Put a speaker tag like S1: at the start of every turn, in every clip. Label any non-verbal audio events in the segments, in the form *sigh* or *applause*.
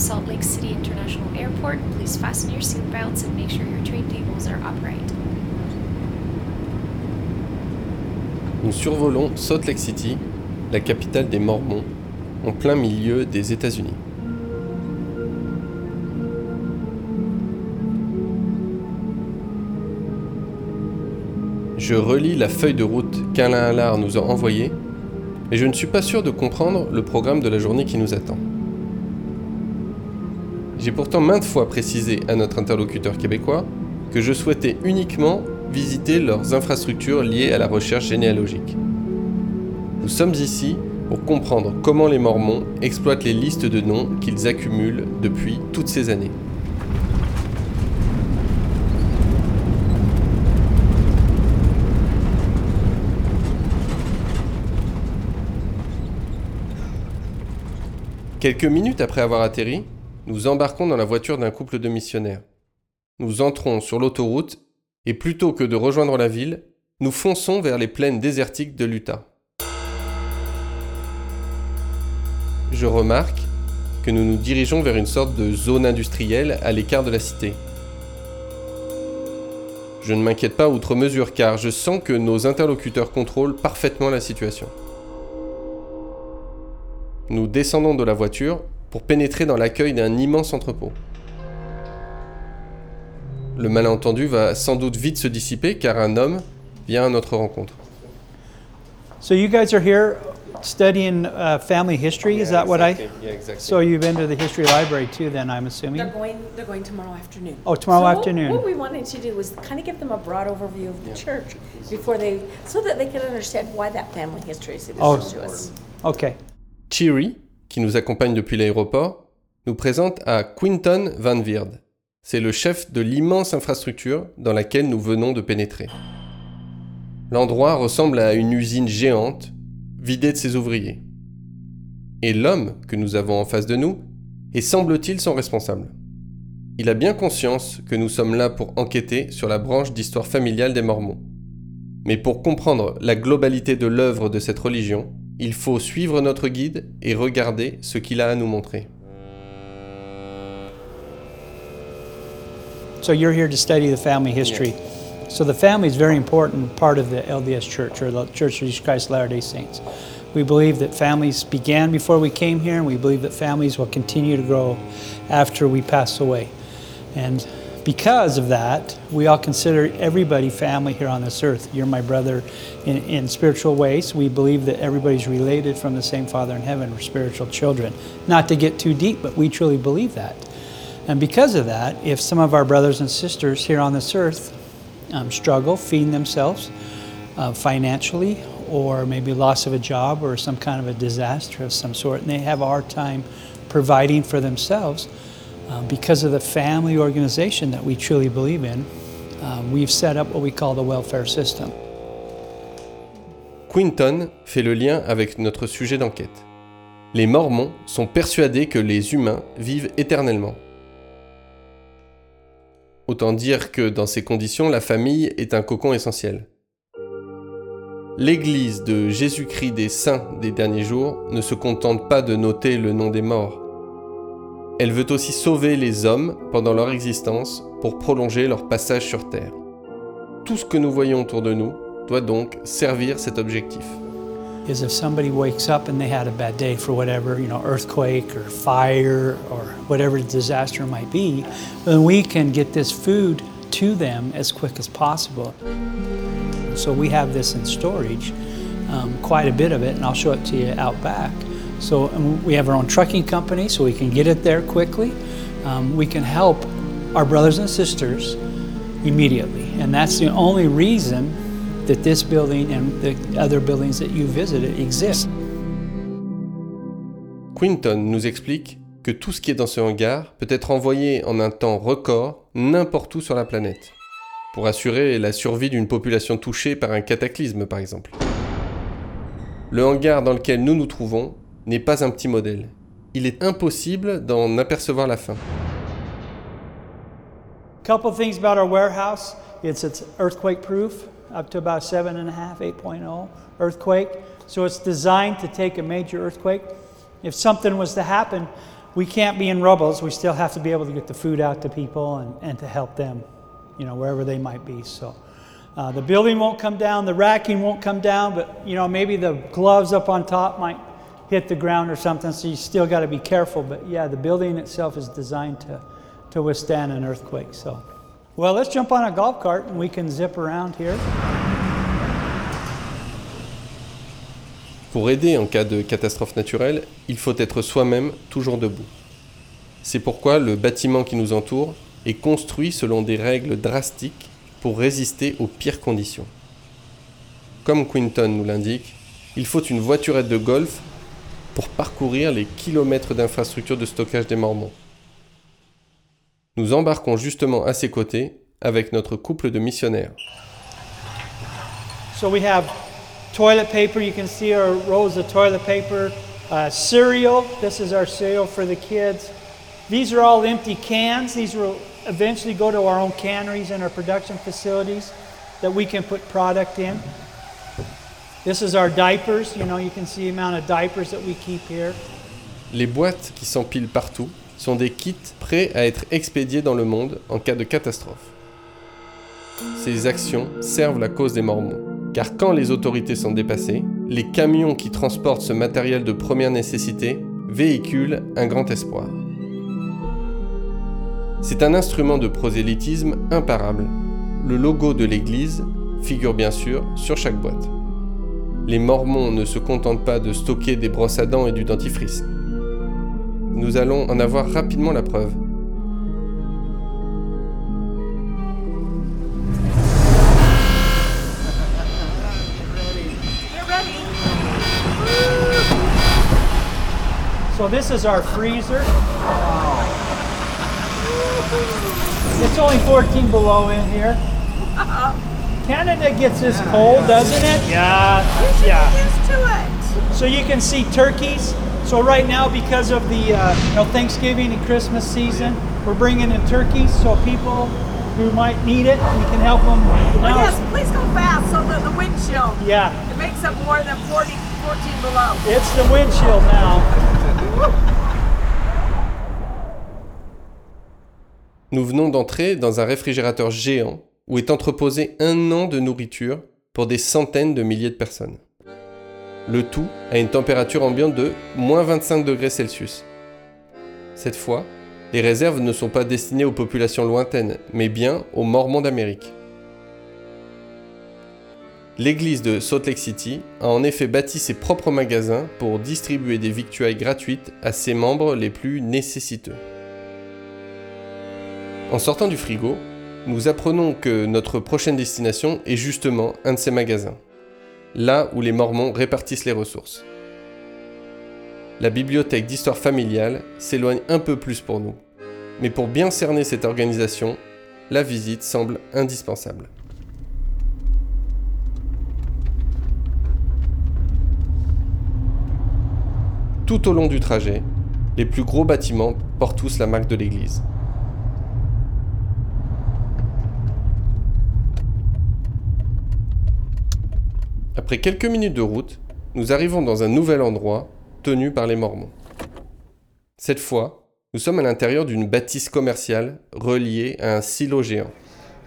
S1: Salt Lake City International Airport, please fasten your seatbelts and make sure your tray tables are upright.
S2: Nous survolons Salt Lake City, la capitale des Mormons, en plein milieu des États-Unis. Je relis la feuille de route qu'Alain Allard nous a envoyée et je ne suis pas sûr de comprendre le programme de la journée qui nous attend. J'ai pourtant maintes fois précisé à notre interlocuteur québécois que je souhaitais uniquement visiter leurs infrastructures liées à la recherche généalogique. Nous sommes ici pour comprendre comment les Mormons exploitent les listes de noms qu'ils accumulent depuis toutes ces années. Quelques minutes après avoir atterri, nous embarquons dans la voiture d'un couple de missionnaires. Nous entrons sur l'autoroute et plutôt que de rejoindre la ville, nous fonçons vers les plaines désertiques de l'Utah. Je remarque que nous nous dirigeons vers une sorte de zone industrielle à l'écart de la cité. Je ne m'inquiète pas outre mesure car je sens que nos interlocuteurs contrôlent parfaitement la situation. Nous descendons de la voiture pour pénétrer dans l'accueil d'un immense entrepôt. Le malentendu va sans doute vite se dissiper car un homme vient à notre rencontre.
S3: So you guys are here studying uh, family history, is that what I?
S2: Yeah, exactly.
S3: So you've been to the history library too, then I'm assuming?
S4: They're going, they're going tomorrow afternoon.
S3: Oh, tomorrow
S4: So what-
S3: afternoon.
S4: What we wanted to do was kind of give them a broad overview of the church before they, so that they could understand why that family history is
S3: Oh.
S4: important to us.
S3: Okay.
S2: Cheery, qui nous accompagne depuis l'aéroport, nous présente à Quinton Van Weerd. C'est le chef de l'immense infrastructure dans laquelle nous venons de pénétrer. L'endroit ressemble à une usine géante, vidée de ses ouvriers. Et l'homme que nous avons en face de nous est semble-t-il son responsable. Il a bien conscience que nous sommes là pour enquêter sur la branche d'histoire familiale des Mormons. Mais pour comprendre la globalité de l'œuvre de cette religion, il faut suivre notre guide et regarder ce qu'il a à nous montrer.
S3: So you're here to study the family history. So the family is very important part of the LDS Church, or the Church of Jesus Christ of Latter-day Saints. We believe that families began before we came here, and we believe that families will continue to grow after we pass away. And because of that, we all consider everybody family here on this earth. You're my brother in, in spiritual ways. We believe that everybody's related from the same Father in heaven. We're spiritual children. Not to get too deep, but we truly believe that. And because of that, if some of our brothers and sisters here on this earth um, struggle feeding themselves uh, financially, or maybe loss of a job or some kind of a disaster of some sort, and they have a hard time providing for themselves, um, because of the family organization that we truly believe in, um, we've set up what we call the welfare system.
S2: Quinton fait le lien avec notre sujet d'enquête. Les Mormons sont persuadés que les humains vivent éternellement. Autant dire que dans ces conditions, la famille est un cocon essentiel. L'Église de Jésus-Christ des saints des derniers jours ne se contente pas de noter le nom des morts. Elle veut aussi sauver les hommes pendant leur existence pour prolonger leur passage sur Terre. Tout ce que nous voyons autour de nous doit donc servir cet objectif.
S3: is if somebody wakes up and they had a bad day for whatever, you know, earthquake or fire or whatever disaster might be, then we can get this food to them as quick as possible. So we have this in storage, um, quite a bit of it, and I'll show it to you out back. So um, we have our own trucking company, so we can get it there quickly. Um, we can help our brothers and sisters immediately, and that's the only reason that this building and the other buildings that you visited exist.
S2: Quinton nous explique que tout ce qui est dans ce hangar peut être envoyé en un temps record n'importe où sur la planète, pour assurer la survie d'une population touchée par un cataclysme par exemple. Le hangar dans lequel nous nous trouvons n'est pas un petit modèle. Il est impossible d'en apercevoir la fin.
S3: A couple things about our warehouse. It's it's earthquake proof, up to about seven and a half, 8.0 earthquake. So it's designed to take a major earthquake. If something was to happen, we can't be in rubbles. We still have to be able to get the food out to people and, and to help them, you know, wherever they might be. So uh, the building won't come down, the racking won't come down, but, you know, maybe the gloves up on top might hit the ground or something, so you still got to be careful. But yeah, the building itself is designed to, to withstand an earthquake. So, well, let's jump on a golf cart and we can zip around here.
S2: Pour aider en cas de catastrophe naturelle, il faut être soi-même toujours debout. C'est pourquoi le bâtiment qui nous entoure est construit selon des règles drastiques pour résister aux pires conditions. Comme Quinton nous l'indique, il faut une voiturette de golf pour parcourir les kilomètres d'infrastructures de stockage des Mormons. Nous embarquons justement à ses côtés avec notre couple de missionnaires.
S3: So we have toilet paper. You can see our rolls of toilet paper. Uh, cereal. This is our cereal for the kids. These are all empty cans. These will eventually go to our own canneries and our production facilities that we can put product in. This is our diapers. You know, you can see the amount of diapers that we keep here.
S2: Les boîtes qui s'empilent partout sont des kits prêts à être expédiés dans le monde en cas de catastrophe. Ces actions servent la cause des Mormons, car quand les autorités sont dépassées, les camions qui transportent ce matériel de première nécessité véhiculent un grand espoir. C'est un instrument de prosélytisme imparable. Le logo de l'Église figure bien sûr sur chaque boîte. Les Mormons ne se contentent pas de stocker des brosses à dents et du dentifrice. Nous allons en avoir rapidement la preuve.
S3: So this is our freezer. It's only 14 below in here. *laughs* Canada gets this cold, doesn't it? Yeah, yeah.
S4: Used to it.
S3: So you can see turkeys. So right now, because of the uh, you know, Thanksgiving and Christmas season, we're bringing in turkeys. So people who might need it, we can help them. Now
S4: Yes,
S3: it's-
S4: please go fast so that the wind chill.
S3: yeah,
S4: It makes it more than 40, 14 below.
S3: it's the wind chill now.
S2: Nous venons d'entrer dans un réfrigérateur géant où est entreposé un an de nourriture pour des centaines de milliers de personnes. Le tout à une température ambiante de moins 25 degrés Celsius. Cette fois, les réserves ne sont pas destinées aux populations lointaines, mais bien aux Mormons d'Amérique. L'église de Salt Lake City a en effet bâti ses propres magasins pour distribuer des victuailles gratuites à ses membres les plus nécessiteux. En sortant du frigo, nous apprenons que notre prochaine destination est justement un de ces magasins, là où les Mormons répartissent les ressources. La bibliothèque d'histoire familiale s'éloigne un peu plus pour nous, mais pour bien cerner cette organisation, la visite semble indispensable. Tout au long du trajet, les plus gros bâtiments portent tous la marque de l'église. Après quelques minutes de route, nous arrivons dans un nouvel endroit tenu par les Mormons. Cette fois, nous sommes à l'intérieur d'une bâtisse commerciale reliée à un silo géant.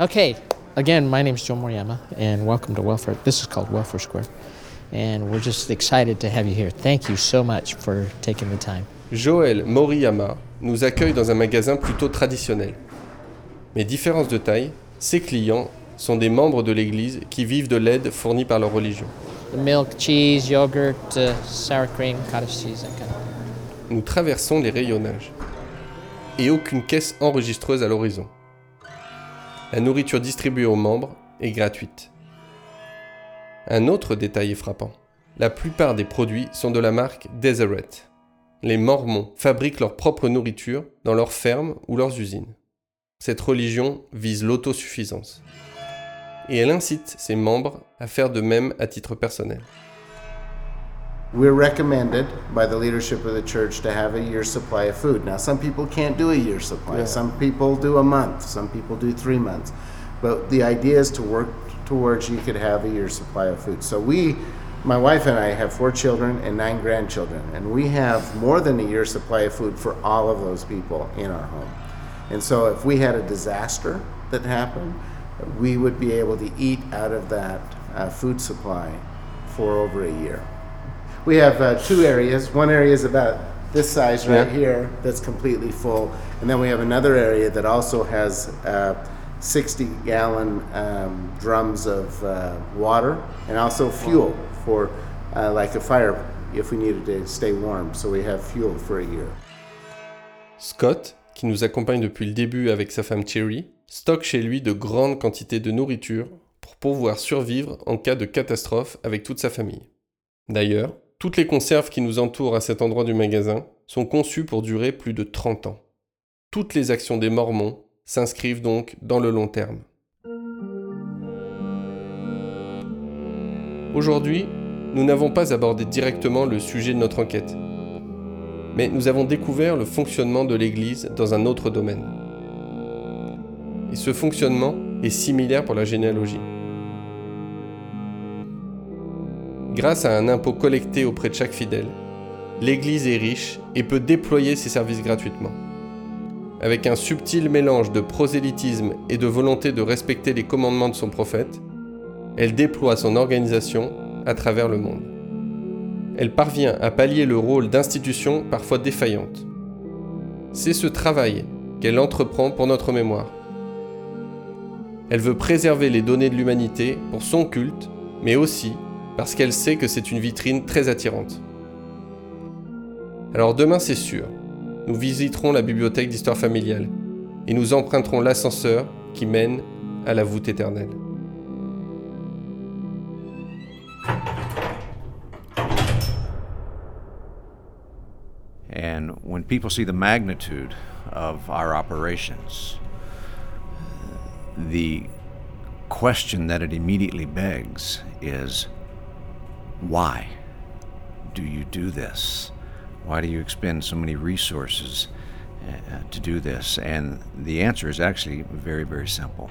S5: Okay, again, my name's Joe Moriyama, and welcome to Welfare. This is called Welfare Square, and we're just excited to have you here. Thank you so much for taking the time.
S2: Joël Moriyama nous accueille dans un magasin plutôt traditionnel. Mais différence de taille, ses clients sont des membres de l'Église qui vivent de l'aide fournie par leur religion.
S5: Uh.
S2: Nous traversons les rayonnages. Et aucune caisse enregistreuse à l'horizon. La nourriture distribuée aux membres est gratuite. Un autre détail est frappant. La plupart des produits sont de la marque Deseret. Les Mormons fabriquent leur propre nourriture dans leurs fermes ou leurs usines. Cette religion vise l'autosuffisance. Et elle incite ses membres à faire de même à titre personnel.
S6: We're recommended by the leadership of the church to have a year's supply of food. Now, some people can't do a year's supply. Some people do a month. Some people do three months. But the idea is to work towards you could have a year's supply of food. So we My wife and I have four children and nine grandchildren, and we have more than a year's supply of food for all of those people in our home. And so, if we had a disaster that happened, we would be able to eat out of that uh, food supply for over a year. We have uh, two areas. One area is about this size right
S2: Yeah.
S6: here that's completely full, and then we have another area that also has uh, 60 gallon um, drums of uh, water and also fuel for uh, like a fire if we needed to stay warm. So we have fuel for a year.
S2: Scott, qui nous accompagne depuis le début avec sa femme Cherry, stocke chez lui de grandes quantités de nourriture pour pouvoir survivre en cas de catastrophe avec toute sa famille. D'ailleurs, toutes les conserves qui nous entourent à cet endroit du magasin sont conçues pour durer plus de 30 ans. Toutes les actions des Mormons s'inscrivent donc dans le long terme. Aujourd'hui, nous n'avons pas abordé directement le sujet de notre enquête, mais nous avons découvert le fonctionnement de l'Église dans un autre domaine. Et ce fonctionnement est similaire pour la généalogie. Grâce à un impôt collecté auprès de chaque fidèle, l'Église est riche et peut déployer ses services gratuitement. Avec un subtil mélange de prosélytisme et de volonté de respecter les commandements de son prophète, elle déploie son organisation à travers le monde. Elle parvient à pallier le rôle d'institution parfois défaillante. C'est ce travail qu'elle entreprend pour notre mémoire. Elle veut préserver les données de l'humanité pour son culte, mais aussi parce qu'elle sait que c'est une vitrine très attirante. Alors demain c'est sûr, nous visiterons la bibliothèque d'histoire familiale et nous emprunterons l'ascenseur qui mène à la voûte éternelle.
S7: And when people see the magnitude of our operations, the question that it immediately begs is why do you do this? Why do you expend so many resources uh, to do this? And the answer is actually very, very simple.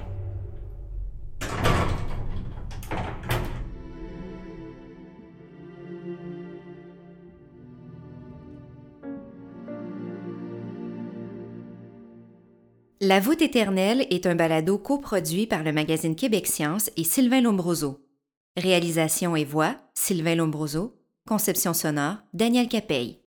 S8: La voûte éternelle est un balado coproduit par le magazine Québec Science et Sylvain Lombroso. Réalisation et voix, Sylvain Lombroso. Conception sonore, Daniel Capey.